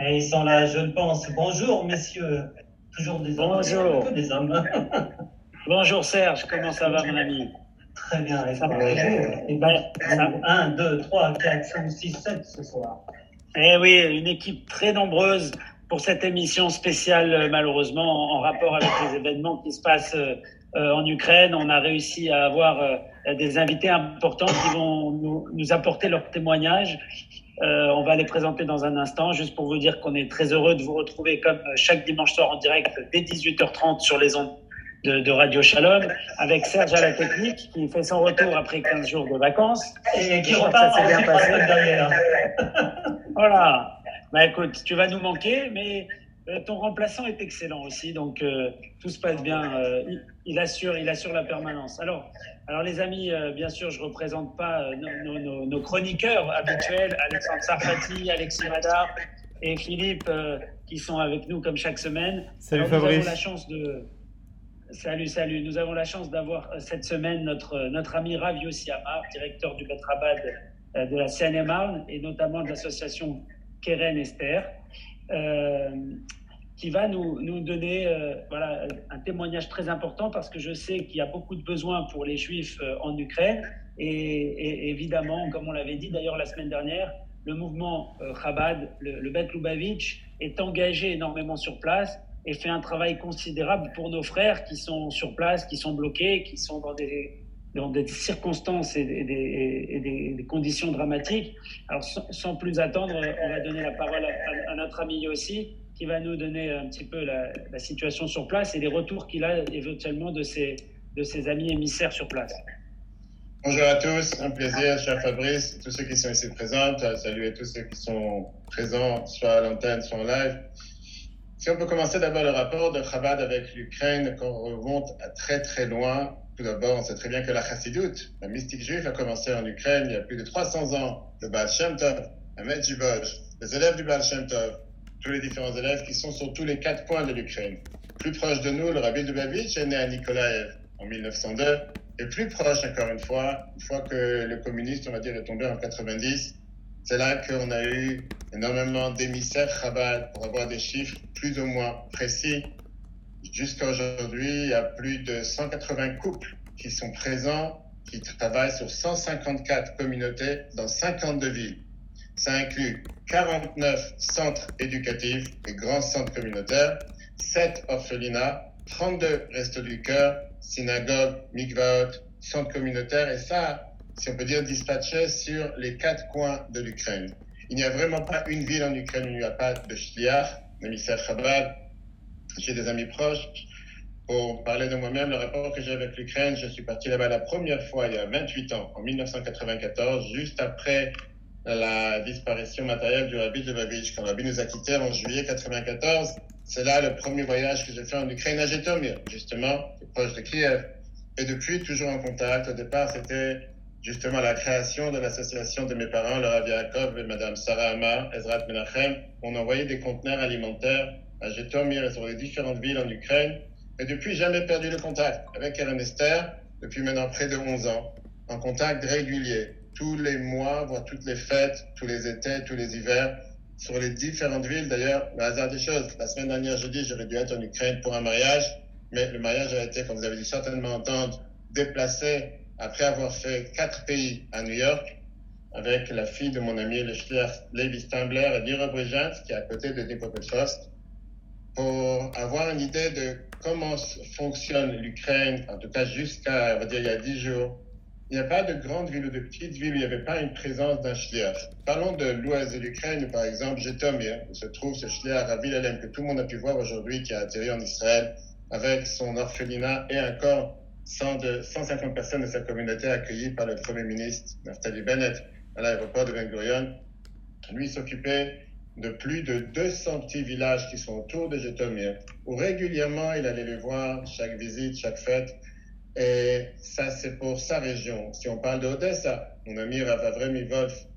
Et ils sont là, je pense. Bonjour, messieurs. Toujours des hommes. Bonjour. Des hommes. Bonjour Serge, comment ça va mon ami? Très bien. Et Ça va. Et ben, 1, 2, 3, 4, 5, 6, 7 ce soir. Eh oui, une équipe très nombreuse pour cette émission spéciale, euh, malheureusement, en rapport avec les événements qui se passent euh, euh, en Ukraine. On a réussi à avoir euh, des invités importants qui vont nous, nous apporter leurs témoignages. Euh, on va les présenter dans un instant, juste pour vous dire qu'on est très heureux de vous retrouver comme euh, chaque dimanche soir en direct dès 18h30 sur les ondes de, de Radio Shalom, avec Serge à la technique qui fait son retour après 15 jours de vacances. Et qui repart ça s'est bien passé. Voilà. Bah écoute, tu vas nous manquer, mais ton remplaçant est excellent aussi, donc euh, tout se passe bien. euh, il, il assure, il assure la permanence. Alors, alors les amis, euh, bien sûr, je représente pas euh, nos, nos- nos- nos chroniqueurs habituels, Alexandre Sarfati, Alexis Madar et Philippe, euh, qui sont avec nous comme chaque semaine. Salut Alors, Nous avons Fabrice. la chance de. Salut, salut. Nous avons la chance d'avoir euh, cette semaine notre, euh, notre ami Rav Yossi Amar, directeur du Betrabad euh, de la Seine-et-Marne et notamment de l'association Keren Esther, euh, qui va nous, nous donner euh, voilà, un témoignage très important parce que je sais qu'il y a beaucoup de besoins pour les Juifs euh, en Ukraine et, évidemment, comme on l'avait dit d'ailleurs la semaine dernière, le mouvement euh, Chabad, le, le Bet Lubavitch, est engagé énormément sur place et fait un travail considérable pour nos frères qui sont sur place, qui sont bloqués, qui sont dans des, dans des circonstances et des, et des- conditions dramatiques. Alors, sans, plus attendre, on va donner la parole à, à notre ami Yossi, qui va nous donner un petit peu la, situation sur place et les retours qu'il a éventuellement de ses, de ses amis émissaires sur place. Bonjour à tous, un plaisir, cher Fabrice, tous ceux qui sont ici présents, à saluer tous ceux qui sont présents, soit à l'antenne, soit en live. Si on peut commencer d'abord le rapport de Chabad avec l'Ukraine, qu'on remonte à très très loin. Tout d'abord, on sait très bien que la Chassidoute, la mystique juive, a commencé en Ukraine il y a plus de 300 ans. Le Baal Shem Tov, à Medjugorje, les élèves du Baal Shem tous les différents élèves qui sont sur tous les quatre coins de l'Ukraine. Plus proche de nous, le Rabbi Lubavitch est né à Nikolaev en 1902. Et plus proche, encore une fois, une fois que le communiste, on va dire, est tombé en 90, c'est là qu'on a eu énormément d'émissaires Chabad pour avoir des chiffres plus ou moins précis. Jusqu'à aujourd'hui, il y a plus de 180 couples qui sont présents, qui travaillent sur 154 communautés dans 52 villes. Ça inclut 49 centres éducatifs et grands centres communautaires, 7 orphelinats, 32 restos du cœur, synagogues, mikvaot, centres communautaires, et ça, si on peut dire, dispatché sur les quatre coins de l'Ukraine. Il n'y a vraiment pas une ville en Ukraine où il n'y a pas de shliach, d'émissaire Chabad. J'ai des amis proches. Pour parler de moi-même, le rapport que j'ai avec l'Ukraine, je suis parti là-bas la première fois il y a 28 ans, en 1994, juste après la disparition matérielle du Rabbi Lubavitch. Quand Rabbi nous a quittés en juillet 94, c'est là le premier voyage que j'ai fait en Ukraine, à Jytomyr, justement, proche de Kiev. Et depuis, toujours en contact. Au départ, c'était justement la création de l'association de mes parents, le Rav Yaakov et Madame Sarah Amar, Ezrat Menachem. On envoyait des conteneurs alimentaires à Jytomyr et sur les différentes villes en Ukraine. Et depuis, jamais perdu le contact avec Karen Esther, depuis maintenant près de 11 ans, en contact régulier, tous les mois, voire toutes les fêtes, tous les étés, tous les hivers, sur les différentes villes. D'ailleurs, le hasard des choses, la semaine dernière, jeudi, j'aurais dû être en Ukraine pour un mariage, mais le mariage a été, comme vous avez dû certainement entendre, déplacé après avoir fait quatre pays à New York, avec la fille de mon ami, le shliach Levi Stambler et Lira Brejans, qui est à côté de Dnipropetrovsk, pour avoir une idée de comment fonctionne l'Ukraine, en tout cas jusqu'à, on va dire, il y a dix jours. Il n'y a pas de grandes villes ou de petites villes il n'y avait pas une présence d'un shliach. Parlons de l'ouest de l'Ukraine, par exemple, Jytomyr, où se trouve ce shliach Ravi Lalem, que tout le monde a pu voir aujourd'hui, qui a atterri en Israël, avec son orphelinat et encore 100 de, 150 personnes de sa communauté accueillies par le Premier ministre Naftali Bennett à l'aéroport de Ben Gurion. Lui s'occupait de plus de 200 petits villages qui sont autour de Jytomyr, où régulièrement il allait les voir, chaque visite, chaque fête. Et ça, c'est pour sa région. Si on parle de Odessa, mon ami Rav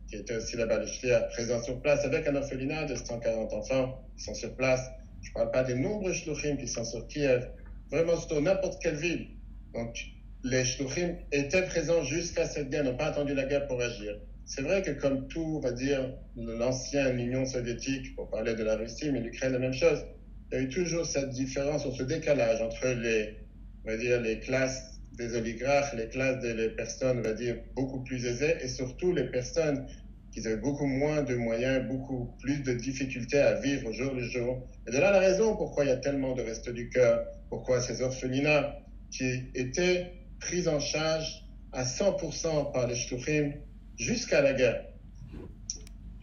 qui était aussi là-bas le présent sur place avec un orphelinat de 140 enfants qui sont sur place. Je ne parle pas des nombreux shluchim qui sont sur Kiev, vraiment sur n'importe quelle ville. Donc, les shluchim étaient présents jusqu'à cette guerre, n'ont pas attendu la guerre pour agir. c'est vrai que comme tout, on va dire, l'ancienne Union soviétique, pour parler de la Russie, mais l'Ukraine, la même chose, il y a eu toujours cette différence, ce décalage entre les, on va dire, les classes des oligarques, les classes des personnes, on va dire, beaucoup plus aisées, et surtout les personnes qui avaient beaucoup moins de moyens, beaucoup plus de difficultés à vivre au jour le jour. Et de là la raison pourquoi il y a tellement de restes du cœur, pourquoi ces orphelinats qui étaient pris en charge à 100% par les Shtuchim jusqu'à la guerre.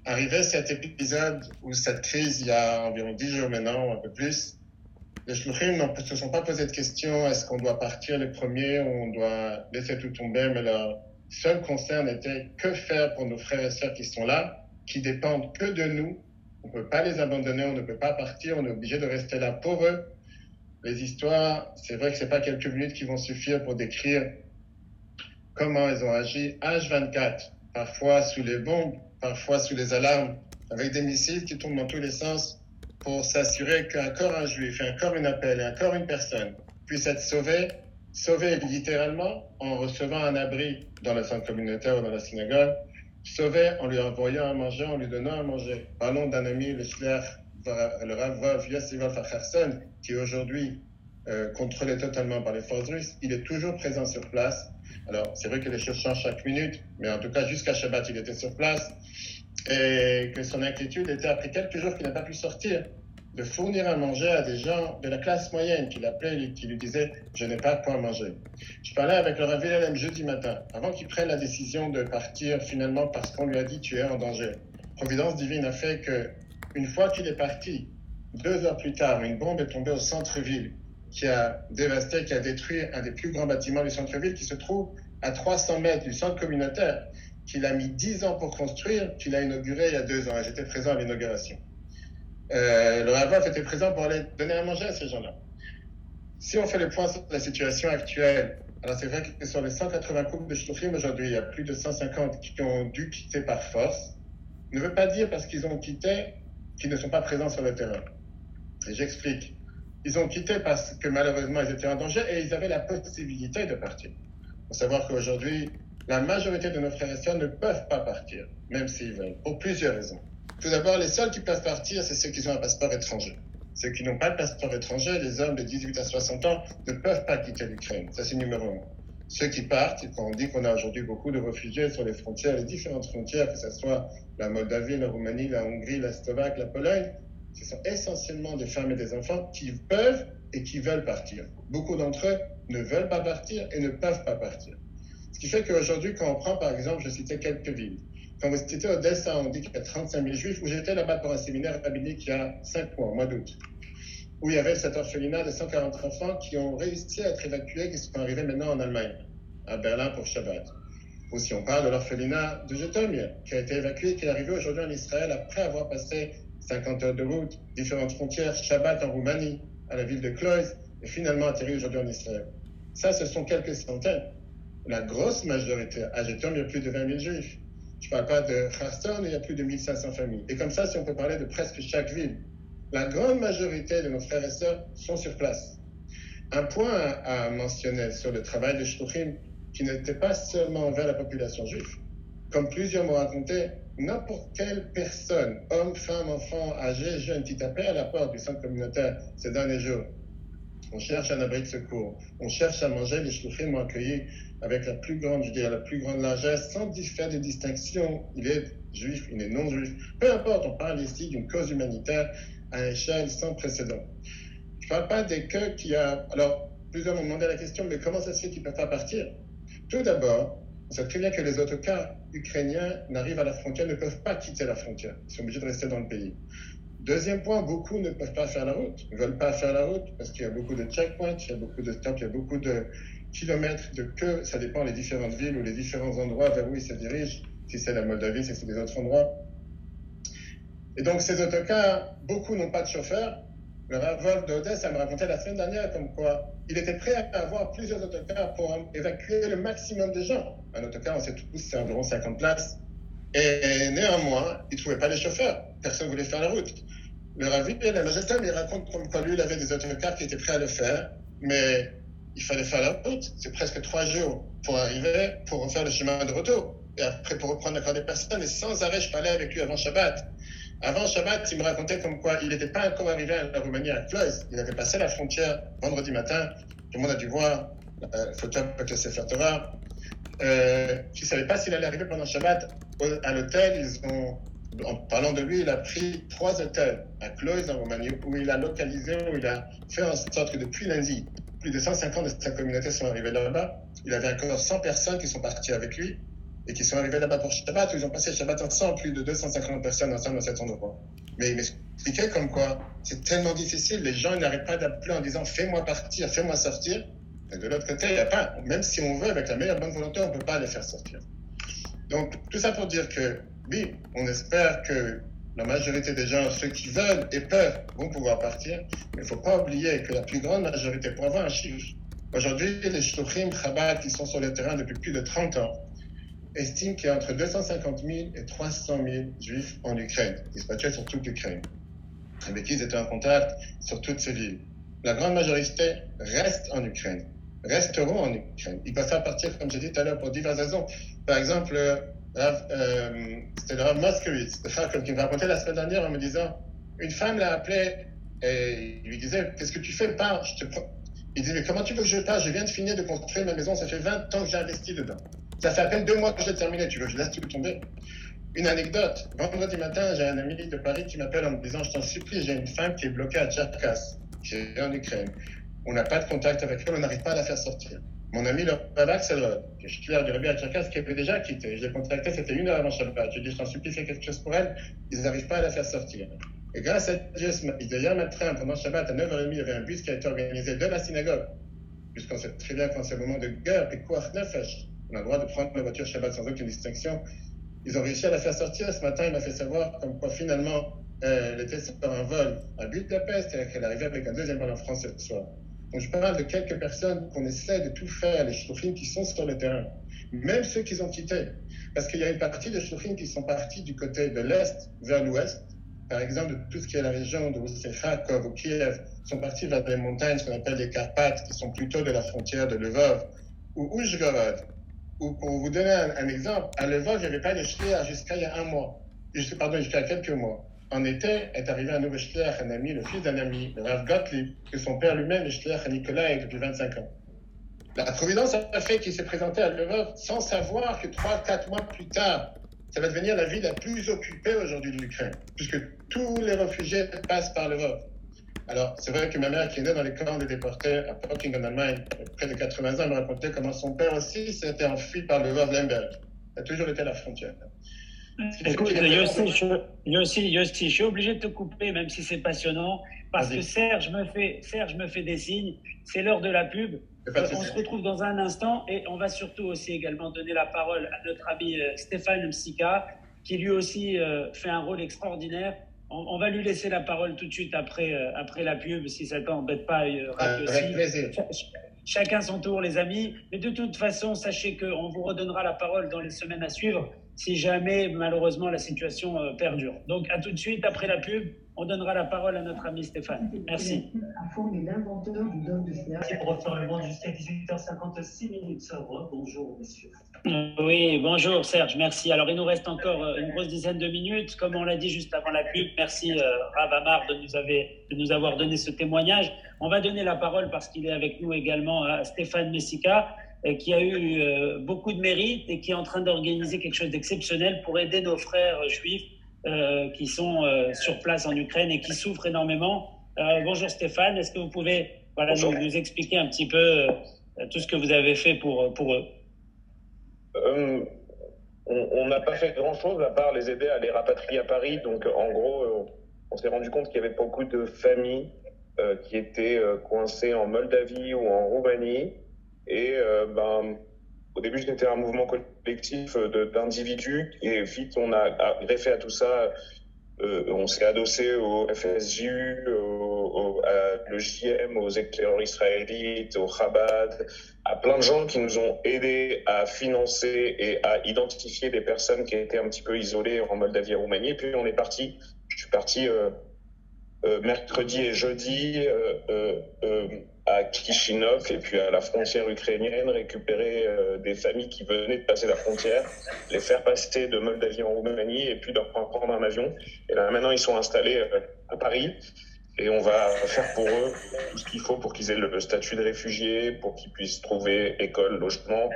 Arrivé cet épisode ou cette crise il y a environ 10 jours maintenant, un peu plus, les Shluchim ne se sont pas posé de questions est-ce qu'on doit partir les premiers ou on doit laisser tout tomber, mais leur seul concern était que faire pour nos frères et sœurs qui sont là, qui dépendent que de nous. On ne peut pas les abandonner, on ne peut pas partir, on est obligé de rester là pour eux. Les histoires, c'est vrai que ce pas quelques minutes qui vont suffire pour décrire comment ils ont agi H24, parfois sous les bombes, parfois sous les alarmes, avec des missiles qui tombent dans tous les sens pour s'assurer qu'un corps un juif, un corps une appel et un corps une personne puisse être sauvé, sauvé littéralement en recevant un abri dans le centre communautaire ou dans la synagogue, sauvé en lui envoyant à manger, en lui donnant à manger. Parlons d'un ami, le Shler, le Rav Yossi Wolf qui aujourd'hui euh, contrôlé totalement par les forces russes, il est toujours présent sur place. Alors, c'est vrai que les choses changent chaque minute, mais en tout cas, jusqu'à Shabbat, il était sur place. Et que son inquiétude était, après quelques jours qu'il n'a pas pu sortir, de fournir à manger à des gens de la classe moyenne qu'il appelait qui lui disaient Je n'ai pas quoi manger. Je parlais avec le Rav jeudi matin, avant qu'il prenne la décision de partir finalement parce qu'on lui a dit Tu es en danger. Providence divine a fait que, une fois qu'il est parti, deux heures plus tard, une bombe est tombée au centre-ville qui a dévasté, qui a détruit un des plus grands bâtiments du centre-ville qui se trouve à 300 mètres du centre communautaire, qu'il a mis 10 ans pour construire, qu'il a inauguré il y a deux ans. J'étais présent à l'inauguration. Euh, le Ravof était présent pour aller donner à manger à ces gens-là. Si on fait le point sur la situation actuelle, alors c'est vrai que sur les 180 couples de Shtuchim aujourd'hui, il y a plus de 150 qui ont dû quitter par force. Ne veut pas dire parce qu'ils ont quitté qu'ils ne sont pas présents sur le terrain. J'explique. Ils ont quitté parce que malheureusement ils étaient en danger et ils avaient la possibilité de partir. Il faut savoir qu'aujourd'hui, la majorité de nos frères et sœurs ne peuvent pas partir, même s'ils veulent, pour plusieurs raisons. Tout d'abord, les seuls qui peuvent partir, c'est ceux qui ont un passeport étranger. Ceux qui n'ont pas de passeport étranger, les hommes de 18 à 60 ans, ne peuvent pas quitter l'Ukraine. Ça, c'est numéro un. Ceux qui partent, quand on dit qu'on a aujourd'hui beaucoup de réfugiés sur les frontières, les différentes frontières, que ce soit la Moldavie, la Roumanie, la Hongrie, la Slovaque, la Pologne, ce sont essentiellement des femmes et des enfants qui peuvent et qui veulent partir. Beaucoup d'entre eux ne veulent pas partir et ne peuvent pas partir. Ce qui fait qu'aujourd'hui, quand on prend par exemple, je citais quelques villes. Quand vous citez Odessa, on dit qu'il y a 35 000 juifs, où j'étais là-bas pour un séminaire rabbinique il y a 5 mois, au mois d'août, où il y avait cet orphelinat de 140 enfants qui ont réussi à être évacués, qui sont arrivés maintenant en Allemagne, à Berlin pour Shabbat. Ou si on parle de l'orphelinat de Jetomie, qui a été évacué, qui est arrivé aujourd'hui en Israël après avoir passé 50 heures de route, différentes frontières, Shabbat en Roumanie, à la ville de Cloyes, et finalement atterri aujourd'hui en Israël. Ça, ce sont quelques centaines. La grosse majorité, à Jetom, il y a plus de 20 000 juifs. Je ne parle pas de Kherson, il y a plus de 1500 familles. Et comme ça, si on peut parler de presque chaque ville, la grande majorité de nos frères et sœurs sont sur place. Un point à, mentionner sur le travail de Shtuchim, qui n'était pas seulement envers la population juive. Comme plusieurs m'ont raconté, n'importe quelle personne, homme, femme, enfant, âgé, jeune, qui tapait à la porte du centre communautaire ces derniers jours, on cherche un abri de secours, on cherche à manger, les shluchim m'ont accueilli avec la plus grande, je dirais, la plus grande largesse, sans faire de distinction. Il est juif, il est non juif. Peu importe, on parle ici d'une cause humanitaire à échelle sans précédent. Je ne parle pas des cas qui a. Alors, plusieurs m'ont demandé la question, mais comment ça se fait qu'ils ne peuvent pas partir? Tout d'abord, on sait très bien que les autocars ukrainiens n'arrivent à la frontière, ne peuvent pas quitter la frontière. Ils sont obligés de rester dans le pays. Deuxième point, beaucoup ne peuvent pas faire la route, ne veulent pas faire la route parce qu'il y a beaucoup de checkpoints, il y a beaucoup de stops, il y a beaucoup de kilomètres de queue. Ça dépend des différentes villes ou les différents endroits vers où ils se dirigent, si c'est la Moldavie, si c'est des autres endroits. Et donc, ces autocars, beaucoup n'ont pas de chauffeur. Le Rav d'Odessa me racontait la semaine dernière comme quoi il était prêt à avoir plusieurs autocars pour évacuer le maximum de gens. Un autocar, on sait tous, c'est environ 50 places. Et néanmoins, il ne trouvait pas les chauffeurs. Personne ne voulait faire la route. Le Ravi, le Majestam, il raconte comme quoi lui, il avait des autocars qui étaient prêts à le faire, mais il fallait faire la route. C'est presque trois jours pour arriver, pour refaire le chemin de retour. et après pour reprendre encore des personnes. Et sans arrêt, je parlais avec lui avant Shabbat. Avant Shabbat, il me racontait comme quoi il n'était pas encore arrivé à la Roumanie à. Il avait passé la frontière vendredi matin. Tout le monde a dû voir la euh, photo avec le Sefer Torah. Euh, je ne savais pas s'il allait arriver pendant Shabbat. À l'hôtel, ils ont, en parlant de lui, il a pris trois hôtels à Close en Roumanie où il a localisé, où il a fait en sorte que depuis lundi, plus de 150 de sa communauté sont arrivés là-bas. Il avait encore 100 personnes qui sont parties avec lui et qui sont arrivés là-bas pour Shabbat, où ils ont passé Shabbat ensemble, plus de 250 personnes ensemble dans cet endroit. Mais il m'expliquait comme quoi c'est tellement difficile, les gens n'arrêtent pas d'appeler en disant fais-moi partir, fais-moi sortir. Et de l'autre côté, il n'y a pas, même si on veut, avec la meilleure bonne volonté, on ne peut pas les faire sortir. Donc, tout ça pour dire que, oui, on espère que la majorité des gens, ceux qui veulent et peuvent, vont pouvoir partir. Mais il ne faut pas oublier que la plus grande majorité, pour avoir un chiffre, aujourd'hui, les shluchim Chabad qui sont sur le terrain depuis plus de 30 ans, estime qu'il y a entre 250 000 et 300 000 juifs en Ukraine, dispatchés sur toute l'Ukraine, avec qui ils étaient en contact sur toutes ces villes. La grande majorité reste en Ukraine, resteront en Ukraine. Ils peuvent à partir, comme j'ai dit tout à l'heure, pour diverses raisons. Par exemple, euh, c'était le Rav Moskowitz de qui me racontait la semaine dernière en me disant une femme l'a appelé et il lui disait Qu'est-ce que tu fais Pars, je te Il disait Mais comment tu veux que je parte Je viens de finir de construire ma maison, ça fait 20 ans que j'ai investi dedans. Ça fait à peine deux mois que j'ai terminé, tu veux, que je laisse tout tomber? Une anecdote. Vendredi matin, j'ai un ami de Paris qui m'appelle en me disant Je t'en supplie, j'ai une femme qui est bloquée à Tcherkas, qui est en Ukraine. On n'a pas de contact avec elle, on n'arrive pas à la faire sortir. Mon ami le Rav Axelrod, qui est titulaire du Rabbi Tcherkas, qui avait déjà quitté. Je l'ai contacté, c'était une heure avant Shabbat. Je lui ai dit Je t'en supplie, fais quelque chose pour elle. Ils n'arrivent pas à la faire sortir. Et grâce à Dieu, hier matin, pendant Shabbat, à 9h30, il y avait un bus qui a été organisé de la synagogue, puisqu'on sait très bien qu'en ce moment de guerre, et quoi, on a le droit de prendre la voiture Shabbat sans aucune distinction. Ils ont réussi à la faire sortir. Ce matin, il m'a fait savoir comme quoi finalement, euh, elle était sur un vol à Budapest et qu'elle arrivait avec un deuxième vol en France ce soir. Donc je parle de quelques personnes qu'on essaie de tout faire, les shluchim qui sont sur le terrain, même ceux qui ont quitté. Parce qu'il y a une partie des shluchim qui sont partis du côté de l'Est vers l'Ouest. Par exemple, tout ce qui est la région de Kharkov ou Kiev, sont partis vers des montagnes, qu'on appelle les Carpates, qui sont plutôt de la frontière de Lvov ou Uzhgorod pour vous donner un, exemple, à Lvov, il n'y avait pas de shliach jusqu'à il y a un mois. Pardon, jusqu'à quelques mois. En été, est arrivé un nouveau shliach, un ami, le fils d'un ami, le Rav Gottlieb, que son père lui-même est shliach à Nikolai depuis 25 ans. La Providence a fait qu'il s'est présenté à Lvov sans savoir que 3-4 mois plus tard, ça va devenir la ville la plus occupée aujourd'hui de l'Ukraine, puisque tous les réfugiés passent par Lvov. Alors, c'est vrai que ma mère, qui est née dans les camps des déportés à Poking en Allemagne, près de 80 ans, me racontait comment son père aussi s'était enfui par le Lemberg. Ça a toujours été la frontière. Écoute, Yossi, je, Yossi, je suis obligé de te couper, même si c'est passionnant, parce que Serge me, fait, Serge me fait des signes. C'est l'heure de la pub. on se retrouve dans un instant et on va surtout aussi également donner la parole à notre ami euh, Stéphane Msika, qui lui aussi euh, fait un rôle extraordinaire on, va lui laisser la parole tout de suite après, euh, après la pub, si ça ne t'embête pas. Euh, avec plaisir. chacun son tour, les amis. Mais de toute façon, sachez qu'on vous redonnera la parole dans les semaines à suivre si jamais, malheureusement, la situation euh, perdure. Donc, à tout de suite après la pub. On donnera la parole à notre ami Stéphane. Merci. Merci pour refaire le monde jusqu'à 18h56 minutes. Bonjour, messieurs. Oui, bonjour Serge, merci. Alors il nous reste encore euh, une grosse dizaine de minutes. Comme on l'a dit juste avant la pub, merci euh, Rav Amar de nous, de nous avoir donné ce témoignage. On va donner la parole parce qu'il est avec nous également à Stéphane Messica qui a eu beaucoup de mérite et qui est en train d'organiser quelque chose d'exceptionnel pour aider nos frères juifs qui sont sur place en Ukraine et qui souffrent énormément. bonjour Stéphane, est-ce que vous pouvez voilà, nous, nous, expliquer un petit peu tout ce que vous avez fait pour, pour eux? Euh, on n'a pas fait grand-chose à part les aider à les rapatrier à Paris. Donc, en gros, euh, on s'est rendu compte qu'il y avait beaucoup de familles euh, qui étaient coincées en Moldavie ou en Roumanie. Et ben, au début, c'était un mouvement collectif d'individus. Et vite, on a greffé à tout ça euh, on s'est adossé au FSU, au, à l'EJM, aux éclaireurs israélites, au Chabad, à plein de gens qui nous ont aidés à financer et à identifier des personnes qui étaient un petit peu isolées en Moldavie et Roumanie. Et puis on est parti, je suis parti euh, euh, mercredi et jeudi à Kishinov et puis à la frontière ukrainienne, récupérer euh, des familles qui venaient de passer la frontière, les faire passer de Moldavie en Roumanie et puis leur prendre un avion. Et là maintenant ils sont installés euh, à Paris et on va faire pour eux tout ce qu'il faut pour qu'ils aient le statut de réfugiés, pour qu'ils puissent trouver école, logement.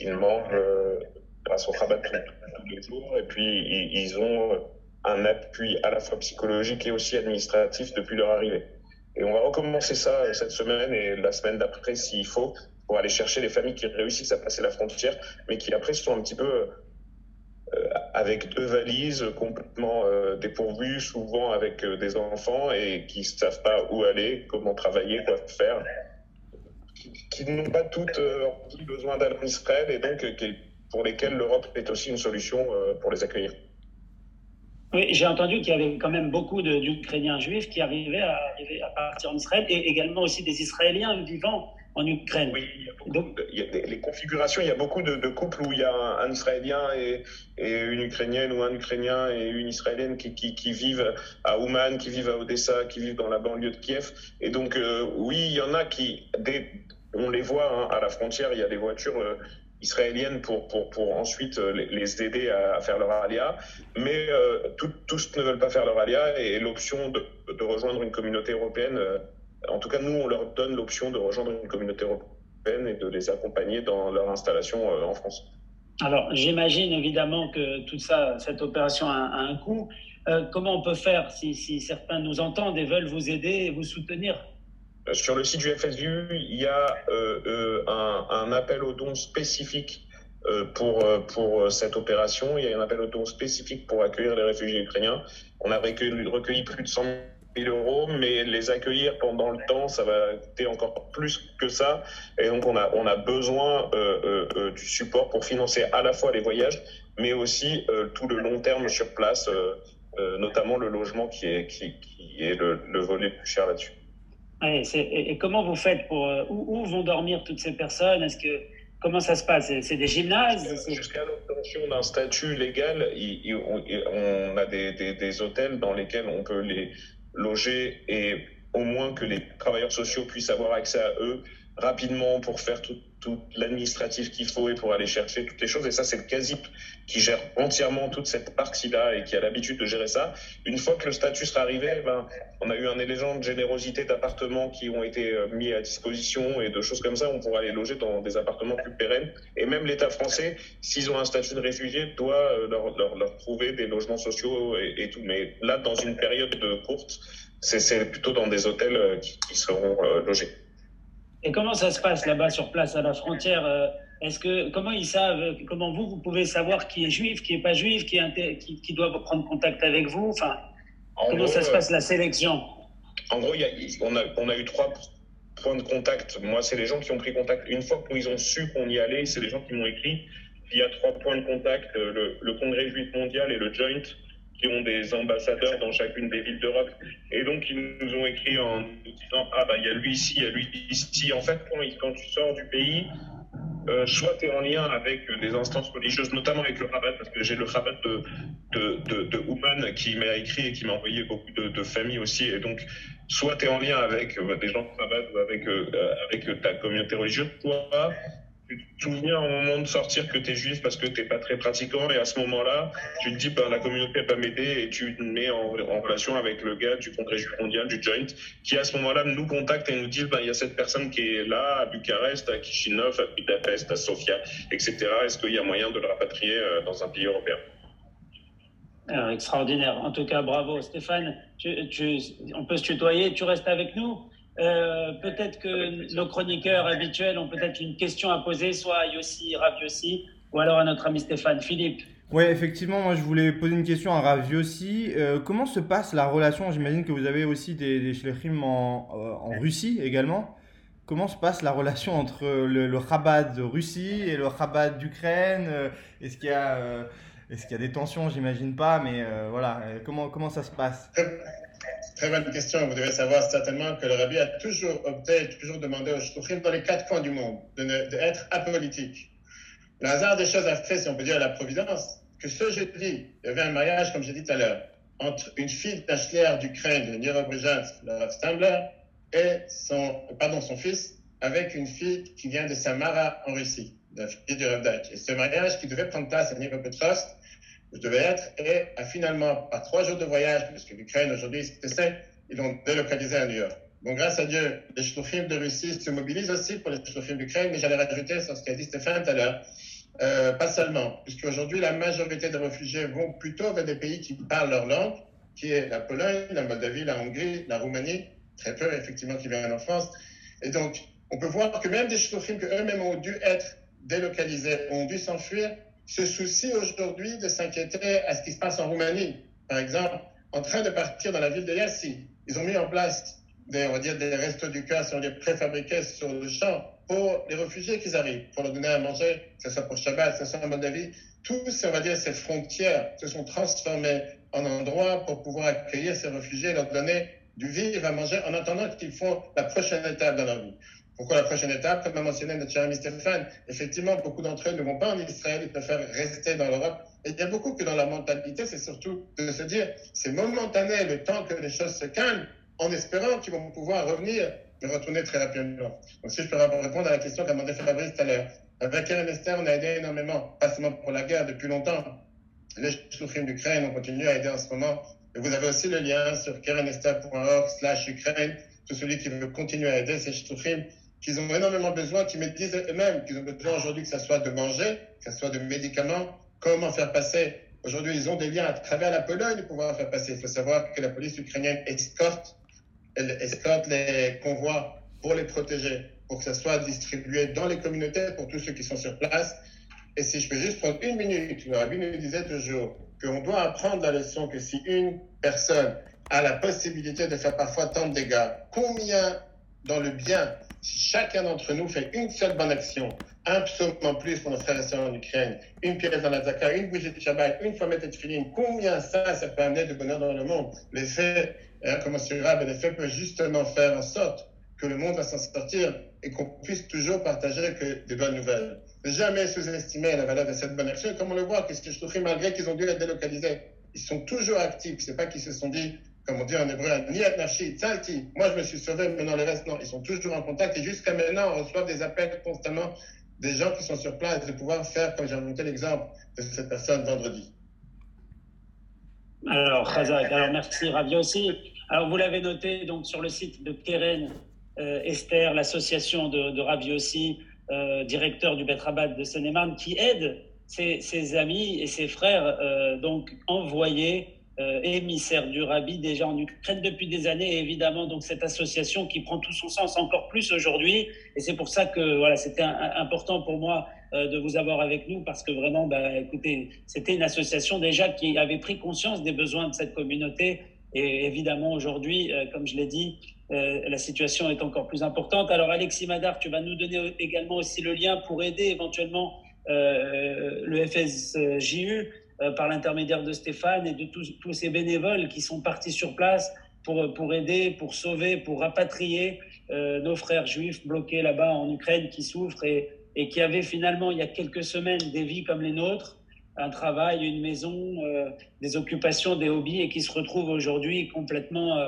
Ils mangent euh, grâce au rabat tous les jours et puis ils, ils ont un appui à la fois psychologique et aussi administratif depuis leur arrivée. Et on va recommencer ça euh, cette semaine et la semaine d'après s'il faut pour aller chercher les familles qui réussissent à passer la frontière, mais qui après sont un petit peu euh, avec deux valises complètement euh, dépourvues, souvent avec des enfants et qui ne savent pas où aller, comment travailler, quoi faire, qui, n'ont pas toutes besoin d'aller en et donc pour lesquels l'Europe est aussi une solution pour les accueillir. Oui, j'ai entendu qu'il y avait quand même beaucoup d'Ukrainiens juifs qui arrivaient à, partir en Israël et également aussi des Israéliens vivant en Ukraine. Oui, il y a beaucoup Donc- de- il y a des- les configurations, il y a beaucoup de, de couples où il y a un, un Israélien et, et une Ukrainienne ou un Ukrainien et une Israélienne qui, qui, qui vivent à Ouman, qui vivent à Odessa, qui vivent dans la banlieue de Kiev. Et donc, euh, oui, il y en a qui, on les voit hein, à la frontière, il y a des voitures israéliennes pour, pour, pour ensuite euh, les, aider à, faire leur alia. Mais euh, tous ne veulent pas faire leur alia et l'option de, rejoindre une communauté européenne, euh, en tout cas, nous, on leur donne l'option de rejoindre une communauté européenne et de les accompagner dans leur installation en France. Alors, j'imagine évidemment que tout ça, cette opération a, un coût. Comment on peut faire si, certains nous entendent et veulent vous aider et vous soutenir? Sur le site du FSU, il y a euh, euh, un, un appel aux dons spécifique euh, pour, pour cette opération. Il y a un appel aux dons spécifique pour accueillir les réfugiés ukrainiens. On a recueilli, plus de 100 000 euros, mais les accueillir pendant le temps, ça va coûter encore plus que ça. Et donc, on a, on a besoin euh, euh, du support pour financer à la fois les voyages, mais aussi euh, tout le long terme sur place, notamment le logement qui est, qui, qui est le, le volet le plus cher là-dessus. Ouais, et, et comment vous faites pour euh, où, où vont dormir toutes ces personnes? Est-ce que comment ça se passe? C'est des gymnases? Jusqu'à l'obtention d'un statut légal, il- il- on, on a des, des- des hôtels dans lesquels on peut les loger et au moins que les travailleurs sociaux puissent avoir accès à eux rapidement pour faire tout, tout l'administratif qu'il faut et pour aller chercher toutes les choses. Et ça, c'est le CASIP qui gère entièrement toute cette partie-là et qui a l'habitude de gérer ça. Une fois que le statut sera arrivé, eh ben, on a eu un élément de générosité d'appartements qui ont été euh, mis à disposition et de choses comme ça. On pourra les loger dans des appartements plus pérennes. Et même l'État français, s'ils ont un statut de réfugié, doit euh, leur, leur, trouver des logements sociaux et, tout. Mais là, dans une période de courte, c'est- plutôt dans des hôtels euh, qui, seront logés. Et comment ça se passe là-bas sur place à la frontière euh, Est-ce que comment ils savent euh, Comment vous vous pouvez savoir qui est juif, qui est pas juif, qui, est inté- qui, qui doit prendre contact avec vous Enfin, En comment gros, ça se euh, passe la sélection? En gros, il y a, on, a, on a eu trois points de contact. Moi, c'est les gens qui ont pris contact. Une fois qu'ils ont su qu'on y allait, c'est les gens qui m'ont écrit. Il y a trois points de contact, euh, le, le Congrès juif mondial et le Joint, qui ont des ambassadeurs dans chacune des villes d'Europe. Et donc, ils nous ont écrit en nous disant, ah bah, il y a lui ici, il y a lui ici. En fait, quand, tu sors du pays, euh, soit tu es en lien avec des instances religieuses, notamment avec le rabbin, parce que j'ai le rabbin de, de, de, de Ouman qui m'a écrit et qui m'a envoyé beaucoup de, familles aussi. Et donc, soit tu es en lien avec euh, des gens de rabbin ou avec, euh, avec ta communauté religieuse, soit tu te souviens au moment de sortir que tu es juif parce que tu pas très pratiquant et à ce moment-là, tu te dis ben, la communauté va m'aider et tu te mets en, relation avec le gars du Congrès juif mondial, du Joint, qui à ce moment-là nous contacte et nous dit ben, il y a cette personne qui est là à Bucarest, à Kishinev, à Budapest, à Sofia, etc. Est-ce qu'il y a moyen de le rapatrier euh, dans un pays européen? Euh, Extraordinaire. En tout cas, bravo Stéphane. Tu- on peut se tutoyer. Tu restes avec nous? Euh, peut-être que nos chroniqueurs habituels ont peut-être une question à poser, soit à Yossi, Rav Yossi, ou alors à notre ami Stéphane. Philippe. Ouais, effectivement, moi je voulais poser une question à Rav aussi. Euh, comment se passe la relation? J'imagine que vous avez aussi des, des shlichim en, euh, en Russie également. Comment se passe la relation entre le, le Chabad de Russie et le Chabad d'Ukraine? Euh, Est-ce qu'il y a, euh, est-ce qu'il y a des tensions? J'imagine pas, mais euh, voilà. Comment, comment ça se passe? Très, bonne question. Vous devez savoir certainement que le rabbi a toujours opté, toujours demandé aux shluchim dans les quatre coins du monde de, ne- de être apolitique. Le hasard des choses a fait, si on peut dire, la providence, que ce jeudi, il y avait un mariage, comme j'ai dit tout à l'heure, entre une fille shlier d'Ukraine, de le Rav Stambler, et son, pardon, son fils avec une fille qui vient de Samara en Russie, la fille du Ravdak. Et ce mariage qui devait prendre place à Petrovsk, je devais être, et a finalement, par trois jours de voyage, puisque l'Ukraine aujourd'hui, c'est ils l'ont délocalisé à New York. Bon, grâce à Dieu, les shluchim de Russie se mobilisent aussi pour les shluchim d'Ukraine, mais j'allais rajouter sur ce qu'a dit Stéphane tout à l'heure, euh, pas seulement, puisqu'aujourd'hui, la majorité des réfugiés vont plutôt vers des pays qui parlent leur langue, qui est la Pologne, la Moldavie, la Hongrie, la Roumanie, très peu effectivement qui viennent en France. Et donc, on peut voir que même des shluchim que eux-mêmes ont dû être délocalisés, ont dû s'enfuir, se soucient aujourd'hui de s'inquiéter à ce qui se passe en Roumanie. Par exemple, en train de partir dans la ville de Yassi, ils ont mis en place des, on va dire, des restos du cœur sur les préfabriqués sur le champ pour les réfugiés qui arrivent, pour leur donner à manger, que ce soit pour Shabbat, que ce soit en Moldavie. Tous, on va dire, ces frontières se sont transformées en endroits pour pouvoir accueillir ces réfugiés, leur donner du vivre à manger en attendant qu'ils font la prochaine étape dans leur vie. Pourquoi la prochaine étape Comme l'a mentionné notre cher ami Stéphane, effectivement, beaucoup d'entre eux ne vont pas en Israël, ils préfèrent rester dans l'Europe. Et il y a beaucoup que dans la mentalité, c'est surtout de se dire, c'est momentané, le temps que les choses se calment, en espérant qu'ils vont pouvoir revenir et retourner très rapidement. Donc, si je peux répondre à la question qu'a demandé Fabrice tout à l'heure. Avec Esther, on a aidé énormément, pas seulement pour la guerre, depuis longtemps. Les souffrants d'Ukraine, on continue à aider en ce moment. Et vous avez aussi le lien sur karenester.org slash Ukraine. Tout celui qui veut continuer à aider ces souffrants qu'ils ont énormément besoin, qui me disent eux-mêmes qu'ils ont besoin aujourd'hui que ce soit de manger, que ce soit de médicaments, comment faire passer? Aujourd'hui, ils ont des liens à travers la Pologne pour pouvoir faire passer. Il faut savoir que la police ukrainienne escorte, escorte les convois pour les protéger, pour que ça soit distribué dans les communautés pour tous ceux qui sont sur place. Et si je peux juste prendre une minute, le nous disait toujours qu'on doit apprendre la leçon que si une personne a la possibilité de faire parfois tant de dégâts, combien dans le bien si chacun d'entre nous fait une seule bonne action, un psaume en plus pour et sœurs en Ukraine, une pièce dans la zaka, une bougie de Shabbat, une fois mettre filine, combien ça, ça peut amener de bonheur dans le monde? L'effet incommensurable, l'effet peut justement faire en sorte que le monde va s'en sortir et qu'on puisse toujours partager des bonnes nouvelles. Ne jamais sous-estimer la valeur de cette bonne action. Comme on le voit, que ce que je trouve malgré qu'ils ont dû être délocalisés, ils sont toujours actifs. C'est pas qu'ils se sont dit, comme on dit en hébreu, ni tzalti. Moi, je me suis sauvé, maintenant les restes, non. Ils sont toujours en contact et jusqu'à maintenant, on reçoit des appels constamment des gens qui sont sur place de pouvoir faire, comme j'ai remonté l'exemple de cette personne vendredi. Alors, Khazak, alors merci Ravi aussi. Alors, vous l'avez noté donc sur le site de Keren euh, Esther, l'association de, de aussi, euh, directeur du Betrabat de seine qui aide ses, amis et ses frères euh, donc envoyés euh, émissaire du Rabbi déjà en Ukraine depuis des années, évidemment donc cette association qui prend tout son sens encore plus aujourd'hui. Et c'est pour ça que voilà, c'était important pour moi euh, de vous avoir avec nous parce que vraiment, bah, écoutez, c'était une association déjà qui avait pris conscience des besoins de cette communauté. Et évidemment aujourd'hui, euh, comme je l'ai dit, la situation est encore plus importante. Alors Alexis Madar, tu vas nous donner également aussi le lien pour aider éventuellement le FSJU euh, par l'intermédiaire de Stéphane et de tous, ces bénévoles qui sont partis sur place pour, pour aider, pour sauver, pour rapatrier euh, nos frères juifs bloqués là-bas en Ukraine qui souffrent et, et, qui avaient finalement, il y a quelques semaines, des vies comme les nôtres, un travail, une maison, euh, des occupations, des hobbies et qui se retrouvent aujourd'hui complètement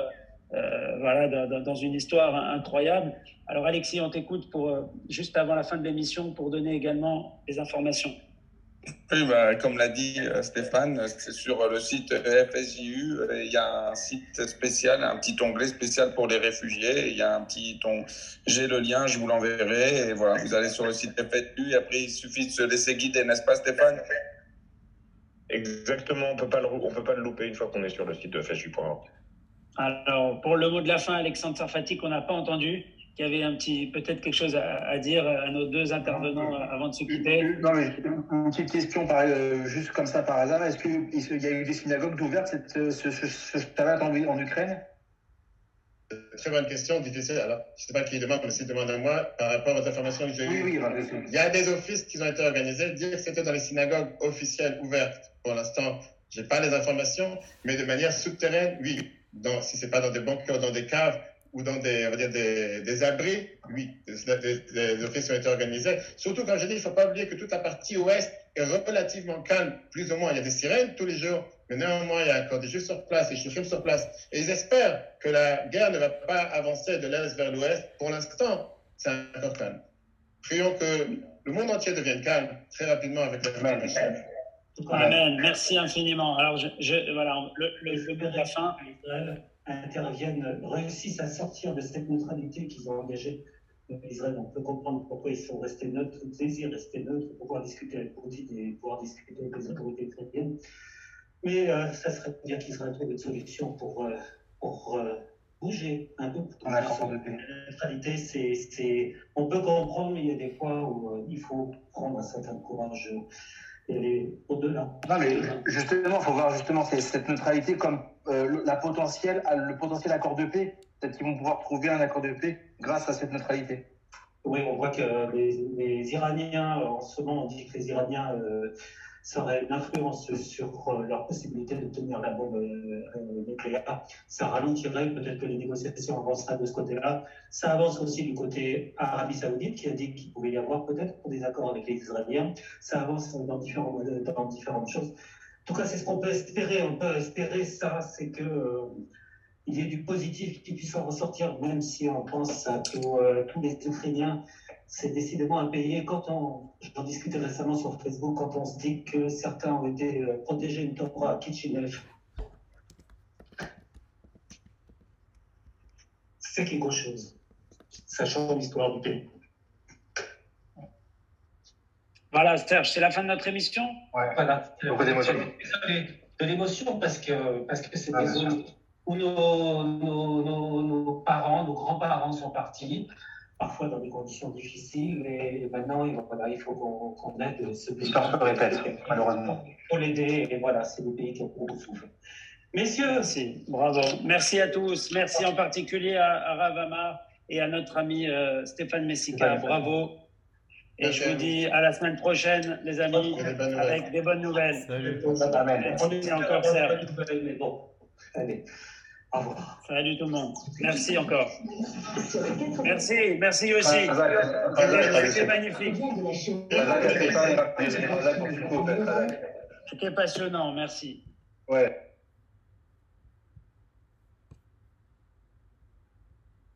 voilà, dans, dans, une histoire incroyable. Alors Alexis, on t'écoute pour juste avant la fin de l'émission pour donner également des informations. Oui, bah, comme l'a dit euh, Stéphane, c'est sur le site FSJU. Euh, il y a un site spécial, un petit onglet spécial pour les réfugiés. Il y a un petit ton. J'ai le lien, je vous l'enverrai. Et voilà, vous allez sur le site FSJU. Et après, il suffit de se laisser guider, n'est-ce pas, Stéphane? Exactement, on ne peut pas le louper une fois qu'on est sur le site de FSJU.org. Alors, pour le mot de la fin, Alexandre Sarfati, qu'on n'a pas entendu, qui avait un petit, peut-être quelque chose à, à, dire à nos deux intervenants avant de se quitter. Non, mais une petite question, par, euh, juste comme ça par hasard. Est-ce qu'il y a eu des synagogues ouvertes cette, ce, ce, ce, ce en, en Ukraine? Très bonne question, difficile. Alors, je ne sais pas qui demande, mais si demande à moi, par rapport aux informations que j'ai eues. Oui, oui, il y a des offices qui ont été organisés. Dire que c'était dans les synagogues officielles ouvertes, pour l'instant, je n'ai pas les informations, mais de manière souterraine, oui. Donc, si ce n'est pas dans des bunkers, dans des caves, ou dans des, on va dire des, des abris, oui, des, des, des, offices ont été organisés. Surtout, comme je dis, il ne faut pas oublier que toute la partie ouest est relativement calme, plus ou moins. Il y a des sirènes tous les jours, mais néanmoins, il y a encore des juifs sur place, des shlichim sur place. Et ils espèrent que la guerre ne va pas avancer de l'est vers l'ouest. Pour l'instant, c'est encore calme. Prions que le monde entier devienne calme très rapidement avec la fin Amen. Merci infiniment. Alors, je, je voilà, le, le, le mot de la fin. Interviennent, réussissent à sortir de cette neutralité qu'ils ont engagée. Israël, on peut comprendre pourquoi ils sont restés neutres, désirent rester neutres, pour pouvoir discuter avec Poutine et pouvoir discuter avec les autorités israéliennes. Mais euh, ça serait bien qu'Israël trouve une solution pour, euh, pour euh, bouger un peu. Paix. La neutralité, c'est, on peut comprendre, mais il y a des fois où euh, il faut prendre un certain courage et aller au-delà. Non, mais justement, il faut voir justement cette neutralité comme euh, la le potentiel accord de paix. Peut-être qu'ils vont pouvoir trouver un accord de paix grâce à cette neutralité. Oui, on voit que les, Iraniens, en ce moment, on dit que les Iraniens euh, seraient une influence sur euh, leur possibilité d'obtenir la bombe euh, euh, nucléaire. Ça ralentirait, peut-être que les négociations avanceraient de ce côté-là. Ça avance aussi du côté Arabie Saoudite, qui a dit qu'il pouvait y avoir peut-être des accords avec les Israéliens. Ça avance dans différentes choses. En tout cas, c'est ce qu'on peut espérer. On peut espérer ça, c'est que euh, il y ait du positif qui puisse en ressortir, même si on pense à euh, tous les Ukrainiens. C'est décidément un pays. Quand on, j'en discutais récemment sur Facebook, quand on se dit que certains ont été euh, protégés une Torah à Kitchenev, c'est quelque chose, sachant l'histoire du pays. Voilà, Serge, c'est la fin de notre émission. Ouais. Voilà. Beaucoup d'émotion. De l'émotion parce que parce que c'est Ah, des zones où nos, nos, nos, nos parents, nos grands-parents sont partis, parfois dans des conditions difficiles, et maintenant il, voilà, il faut qu'on aide ce pays. L'histoire se répète, malheureusement. Il faut l'aider, et voilà, c'est des pays qui ont beaucoup souffert. Messieurs, Merci, bravo. Merci à tous. Merci en particulier à, à Rav Amar et à notre ami euh, Stéphane Messica. Bravo. Et je vous dis à la semaine prochaine, les amis, Avec des bonnes nouvelles. Salut. Merci encore, Serge. Allez, au revoir. Salut tout le monde. Merci encore. Merci, merci aussi. C'était magnifique. C'était passionnant. Merci. Ouais.